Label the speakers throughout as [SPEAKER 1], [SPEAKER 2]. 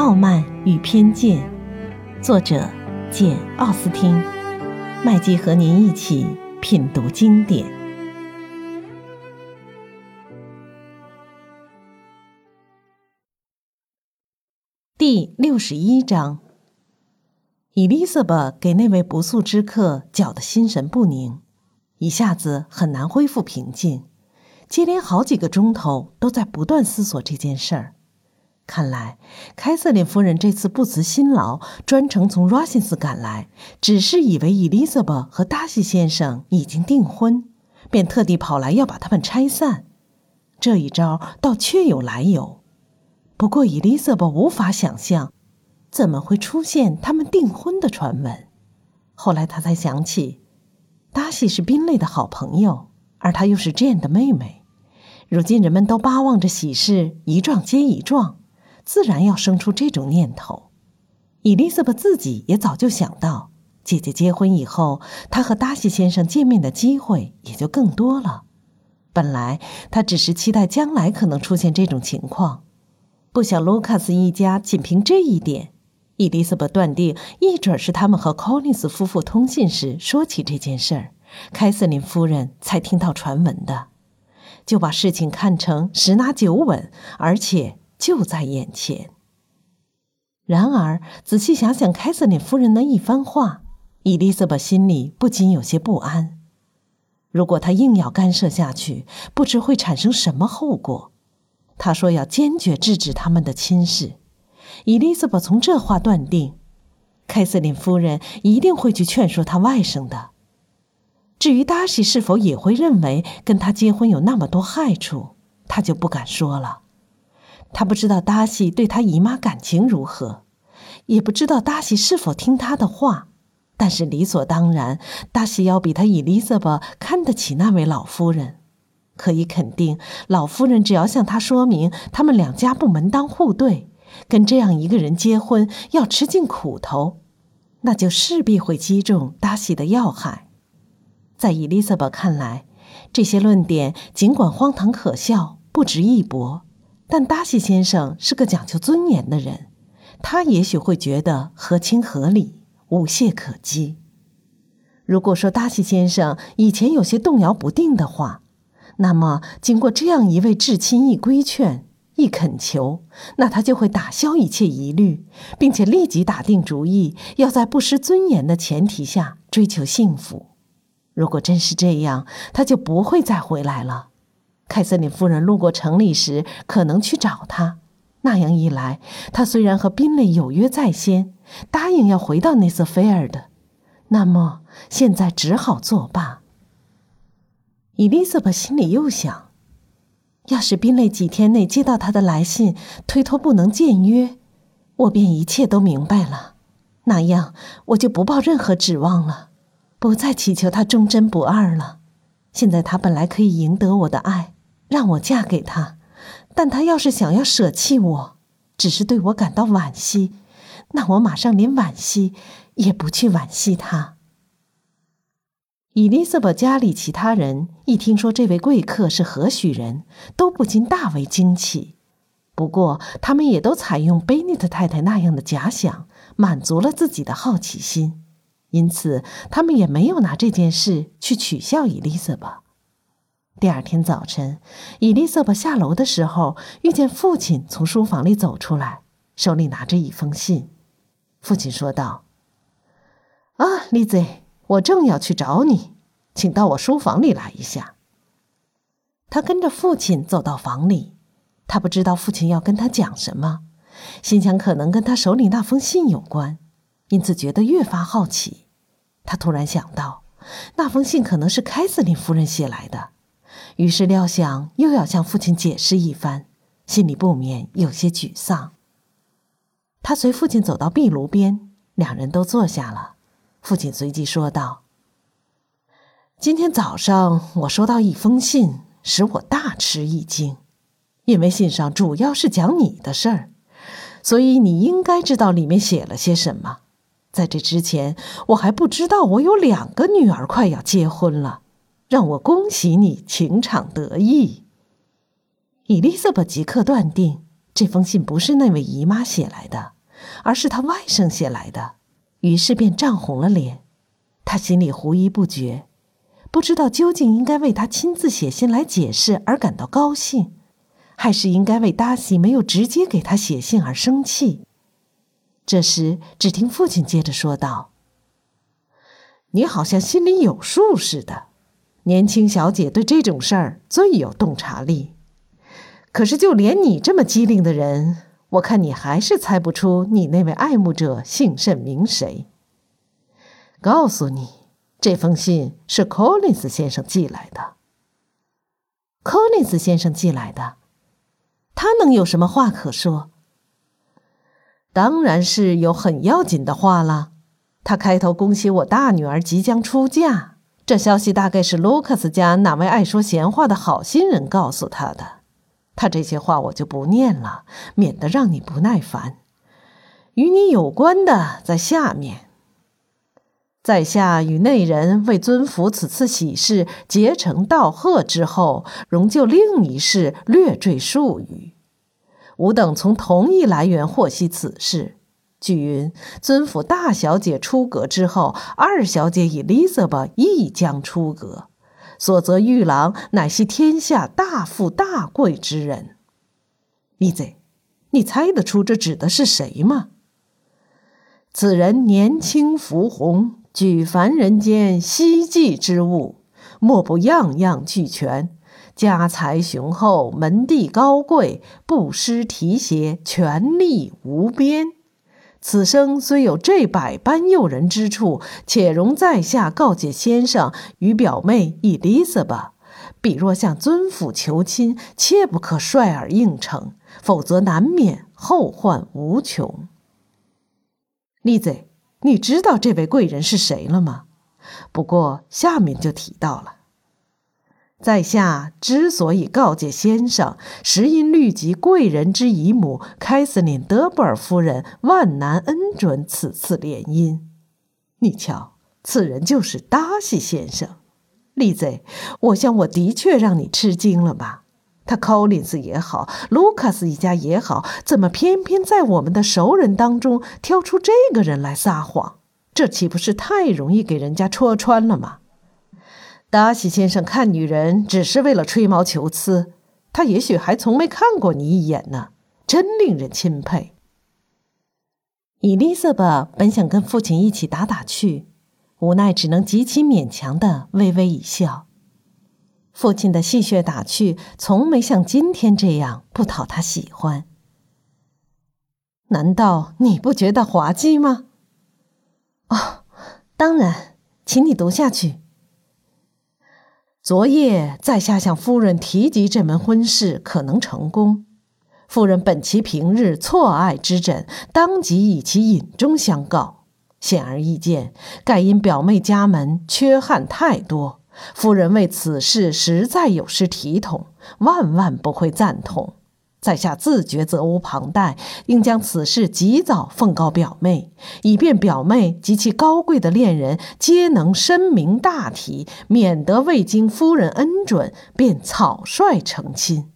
[SPEAKER 1] 傲慢与偏见》，作者简·奥斯汀。麦基和您一起品读经典。第六十一章，伊丽莎白给那位不速之客搅得心神不宁，一下子很难恢复平静，接连好几个钟头都在不断思索这件事儿。看来，凯瑟琳夫人这次不辞辛劳，专程从 r o s 斯赶来，只是以为伊丽莎白和达西先生已经订婚，便特地跑来要把他们拆散。这一招倒确有来由。不过，伊丽莎白无法想象，怎么会出现他们订婚的传闻。后来，他才想起，达西是宾利的好朋友，而她又是 Jane 的妹妹。如今，人们都巴望着喜事一桩接一桩。自然要生出这种念头。伊丽莎白自己也早就想到，姐姐结婚以后，她和达西先生见面的机会也就更多了。本来她只是期待将来可能出现这种情况，不想卢卡斯一家仅凭这一点，伊丽莎白断定一准是他们和柯林斯夫妇通信时说起这件事儿，凯瑟琳夫人才听到传闻的，就把事情看成十拿九稳，而且。就在眼前。然而，仔细想想凯瑟琳夫人的一番话，伊丽莎白心里不禁有些不安。如果她硬要干涉下去，不知会产生什么后果。她说要坚决制止他们的亲事。伊丽莎白从这话断定，凯瑟琳夫人一定会去劝说她外甥的。至于达西是否也会认为跟他结婚有那么多害处，她就不敢说了。他不知道达西对他姨妈感情如何，也不知道达西是否听他的话，但是理所当然，达西要比他伊丽莎白看得起那位老夫人。可以肯定，老夫人只要向他说明他们两家不门当户对，跟这样一个人结婚要吃尽苦头，那就势必会击中达西的要害。在伊丽莎白看来，这些论点尽管荒唐可笑，不值一驳。但达西先生是个讲究尊严的人，他也许会觉得合情合理，无懈可击。如果说达西先生以前有些动摇不定的话，那么经过这样一位至亲一规劝、一恳求，那他就会打消一切疑虑，并且立即打定主意，要在不失尊严的前提下追求幸福。如果真是这样，他就不会再回来了。凯瑟琳夫人路过城里时，可能去找他。那样一来，他虽然和宾蕾有约在先，答应要回到内瑟菲尔的，那么现在只好作罢。伊丽莎白心里又想：要是宾蕾几天内接到他的来信，推脱不能见约，我便一切都明白了。那样，我就不抱任何指望了，不再祈求他忠贞不二了。现在他本来可以赢得我的爱。让我嫁给他，但他要是想要舍弃我，只是对我感到惋惜，那我马上连惋惜也不去惋惜他。伊丽莎白家里其他人一听说这位贵客是何许人，都不禁大为惊奇。不过，他们也都采用贝尼特太太那样的假想，满足了自己的好奇心，因此他们也没有拿这件事去取笑伊丽莎白。第二天早晨，伊丽莎白下楼的时候，遇见父亲从书房里走出来，手里拿着一封信。父亲说道：“啊，丽兹，我正要去找你，请到我书房里来一下。”他跟着父亲走到房里，他不知道父亲要跟他讲什么，心想可能跟他手里那封信有关，因此觉得越发好奇。他突然想到，那封信可能是凯瑟琳夫人写来的。于是料想又要向父亲解释一番，心里不免有些沮丧。他随父亲走到壁炉边，两人都坐下了。父亲随即说道：“今天早上我收到一封信，使我大吃一惊，因为信上主要是讲你的事儿，所以你应该知道里面写了些什么。在这之前，我还不知道我有两个女儿快要结婚了。”让我恭喜你情场得意。伊丽莎白即刻断定这封信不是那位姨妈写来的，而是他外甥写来的，于是便涨红了脸。他心里狐疑不决，不知道究竟应该为他亲自写信来解释而感到高兴，还是应该为达西没有直接给他写信而生气。这时，只听父亲接着说道：“你好像心里有数似的。年轻小姐对这种事儿最有洞察力。可是，就连你这么机灵的人，我看你还是猜不出你那位爱慕者姓甚名谁。告诉你，这封信是 Collins 先生寄来的。
[SPEAKER 2] Collins 先生寄来的，他能有什么话可说？”
[SPEAKER 1] 当然是有很要紧的话了。他开头恭喜我大女儿即将出嫁，这消息大概是卢卡斯家哪位爱说闲话的好心人告诉他的。他这些话我就不念了，免得让你不耐烦。与你有关的在下面。在下与内人为尊府此次喜事结成道贺之后，仍就另一事略赘数语。吾等从同一来源获悉此事。据云，尊府大小姐出阁之后，二小姐伊丽莎白亦将出阁。所择玉郎乃系天下大富大贵之人。丽子，你猜得出这指的是谁吗？此人年轻福红，举凡人间希冀之物，莫不样样俱全。家财雄厚，门第高贵，不失提携，权力无边。此生虽有这百般诱人之处，且容在下告诫先生与表妹伊丽莎吧。彼若向尊府求亲，切不可率尔应承，否则难免后患无穷。丽子，你知道这位贵人是谁了吗？不过下面就提到了。在下之所以告诫先生，实因虑及贵人之姨母凯瑟琳·德布尔夫人万难恩准此次联姻。你瞧，此人就是达西先生。丽子，我想我的确让你吃惊了吧？他考林斯也好，卢卡斯一家也好，怎么偏偏在我们的熟人当中挑出这个人来撒谎？这岂不是太容易给人家戳穿了吗？达西先生看女人只是为了吹毛求疵，他也许还从没看过你一眼呢，真令人钦佩。
[SPEAKER 2] 伊丽莎白本想跟父亲一起打打趣，无奈只能极其勉强的微微一笑。父亲的戏谑打趣从没像今天这样不讨他喜欢。
[SPEAKER 1] 难道你不觉得滑稽吗？
[SPEAKER 2] 哦，当然，请你读下去。
[SPEAKER 1] 昨夜在下向夫人提及这门婚事可能成功，夫人本其平日错爱之枕，当即以其隐中相告。显而易见，盖因表妹家门缺憾太多，夫人为此事实在有失体统，万万不会赞同。在下自觉责无旁贷，应将此事及早奉告表妹，以便表妹及其高贵的恋人皆能深明大体，免得未经夫人恩准便草率成亲。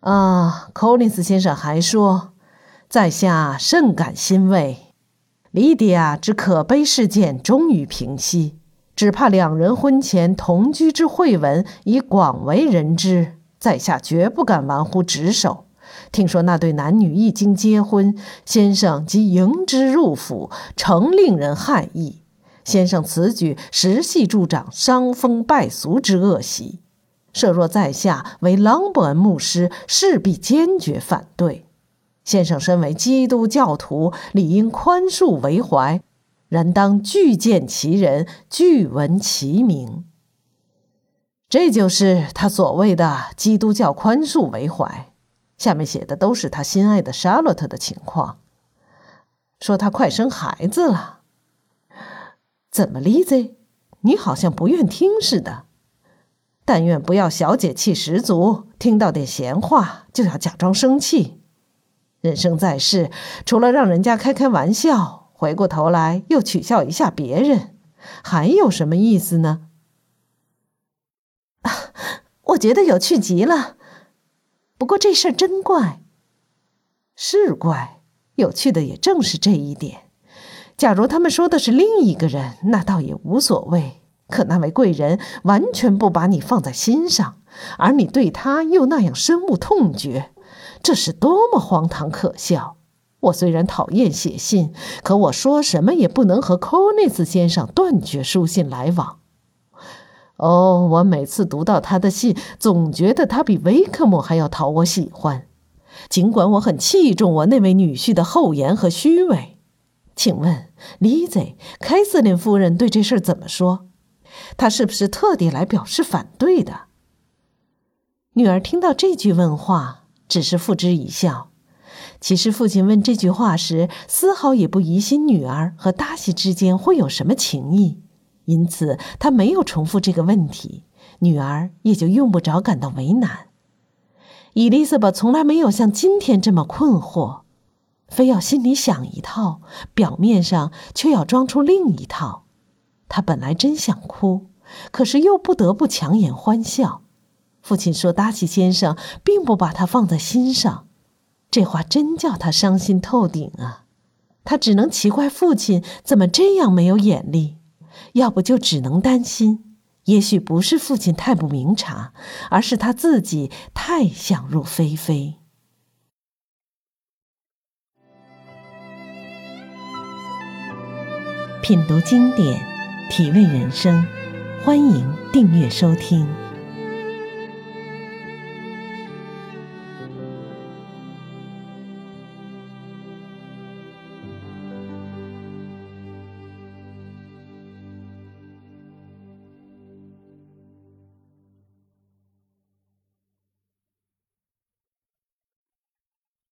[SPEAKER 1] 啊，寇林斯先生还说，在下甚感欣慰，莉迪亚之可悲事件终于平息，只怕两人婚前同居之秽闻已广为人知。在下绝不敢玩忽职守。听说那对男女一经结婚，先生即迎之入府，诚令人骇异。先生此举实系助长伤风败俗之恶习，设若在下为朗伯恩牧师，势必坚决反对。先生身为基督教徒，理应宽恕为怀，然当具见其人，具闻其名。这就是他所谓的基督教宽恕为怀。下面写的都是他心爱的莎洛特的情况，说他快生孩子了。怎么，丽子，你好像不愿听似的？但愿不要小姐气十足，听到点闲话就要假装生气。人生在世，除了让人家开开玩笑，回过头来又取笑一下别人，还有什么意思呢？
[SPEAKER 2] 觉得有趣极了。
[SPEAKER 1] 不过这事儿真怪。是怪，有趣的也正是这一点。假如他们说的是另一个人，那倒也无所谓。可那位贵人完全不把你放在心上，而你对他又那样深恶痛绝，这是多么荒唐可笑！我虽然讨厌写信，可我说什么也不能和寇内斯先生断绝书信来往。哦，我每次读到他的信，总觉得他比维克姆还要讨我喜欢。尽管我很器重我那位女婿的厚颜和虚伪，请问，丽兹，凯瑟琳夫人对这事儿怎么说？她是不是特地来表示反对的？女儿听到这句问话，只是付之一笑。其实父亲问这句话时，丝毫也不疑心女儿和达西之间会有什么情谊，因此他没有重复这个问题，女儿也就用不着感到为难。伊丽莎白从来没有像今天这么困惑，非要心里想一套，表面上却要装出另一套。她本来真想哭，可是又不得不强颜欢笑。父亲说：“达西先生并不把她放在心上。”这话真叫她伤心透顶啊！她只能奇怪父亲怎么这样没有眼力，要不就只能担心。也许不是父亲太不明察，而是他自己太想入非非。
[SPEAKER 2] 品读经典，体味人生，欢迎订阅收听。